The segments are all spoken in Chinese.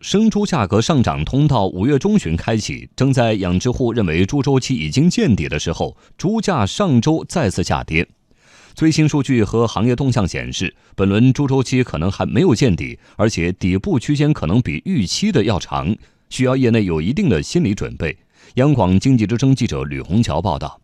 生猪价格上涨通道五月中旬开启，正在养殖户认为猪周期已经见底的时候，猪价上周再次下跌。最新数据和行业动向显示，本轮猪周期可能还没有见底，而且底部区间可能比预期的要长，需要业内有一定的心理准备。央广经济之声记者吕红桥报道。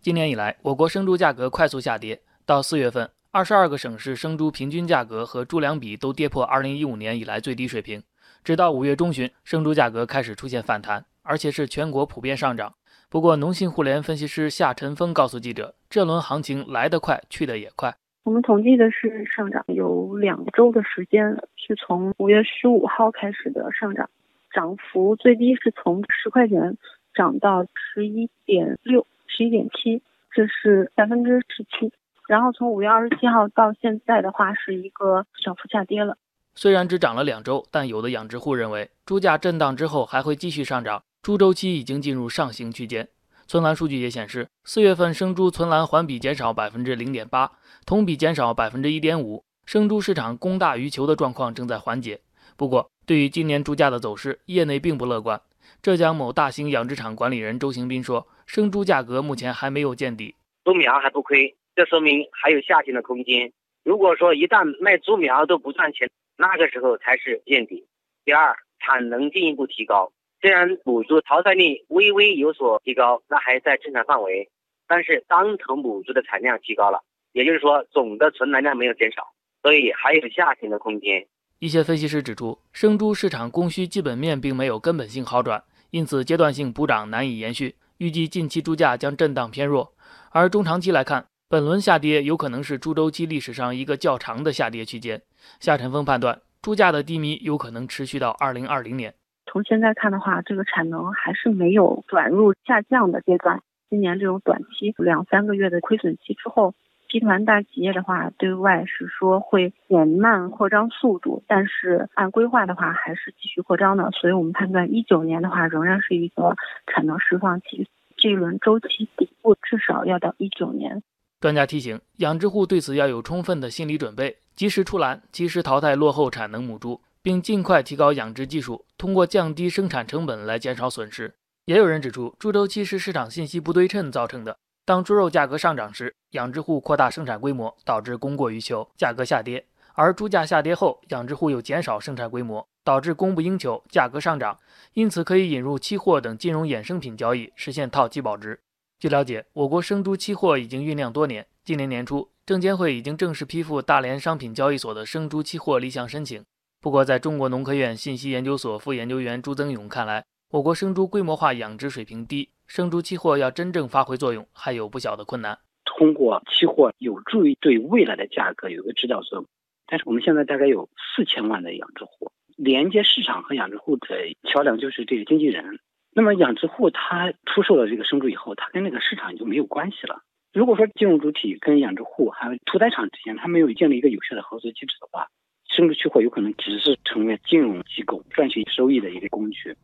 今年以来，我国生猪价格快速下跌，到四月份，二十二个省市生猪平均价格和猪粮比都跌破二零一五年以来最低水平。直到五月中旬，生猪价格开始出现反弹，而且是全国普遍上涨。不过，农信互联分析师夏晨峰告诉记者，这轮行情来得快，去得也快。我们统计的是上涨有两周的时间，是从五月十五号开始的上涨，涨幅最低是从十块钱涨到十一点六、十一点七，这是百分之十七。然后从五月二十七号到现在的话，是一个小幅下跌了。虽然只涨了两周，但有的养殖户认为，猪价震荡之后还会继续上涨，猪周期已经进入上行区间。存栏数据也显示，四月份生猪存栏环比减少百分之零点八，同比减少百分之一点五，生猪市场供大于求的状况正在缓解。不过，对于今年猪价的走势，业内并不乐观。浙江某大型养殖场管理人周行斌说，生猪价格目前还没有见底，猪苗还不亏，这说明还有下行的空间。如果说一旦卖猪苗都不赚钱，那个时候才是见底。第二，产能进一步提高。虽然母猪淘汰率微微有所提高，那还在正常范围，但是单头母猪的产量提高了，也就是说总的存栏量没有减少，所以还有下行的空间。一些分析师指出，生猪市场供需基本面并没有根本性好转，因此阶段性补涨难以延续，预计近期猪价将震荡偏弱。而中长期来看，本轮下跌有可能是猪周期历史上一个较长的下跌区间。夏晨峰判断，猪价的低迷有可能持续到二零二零年。从现在看的话，这个产能还是没有转入下降的阶段。今年这种短期两三个月的亏损期之后，集团大企业的话，对外是说会减慢扩张速度，但是按规划的话，还是继续扩张的。所以我们判断，一九年的话，仍然是一个产能释放期，这一轮周期底部至少要到一九年。专家提醒，养殖户对此要有充分的心理准备，及时出栏，及时淘汰落后产能母猪，并尽快提高养殖技术，通过降低生产成本来减少损失。也有人指出，猪周期是市场信息不对称造成的。当猪肉价格上涨时，养殖户扩大生产规模，导致供过于求，价格下跌；而猪价下跌后，养殖户又减少生产规模，导致供不应求，价格上涨。因此，可以引入期货等金融衍生品交易，实现套期保值。据了解，我国生猪期货已经酝酿多年。今年年初，证监会已经正式批复大连商品交易所的生猪期货立项申请。不过，在中国农科院信息研究所副研究员朱增勇看来，我国生猪规模化养殖水平低，生猪期货要真正发挥作用，还有不小的困难。通过期货有助于对未来的价格有个指导作用，但是我们现在大概有四千万的养殖户，连接市场和养殖户的桥梁就是这个经纪人。那么养殖户他出售了这个生猪以后，他跟那个市场就没有关系了。如果说金融主体跟养殖户还有屠宰场之间，他没有建立一个有效的合作机制的话，生猪期货有可能只是成为金融机构赚取收益的一个工具。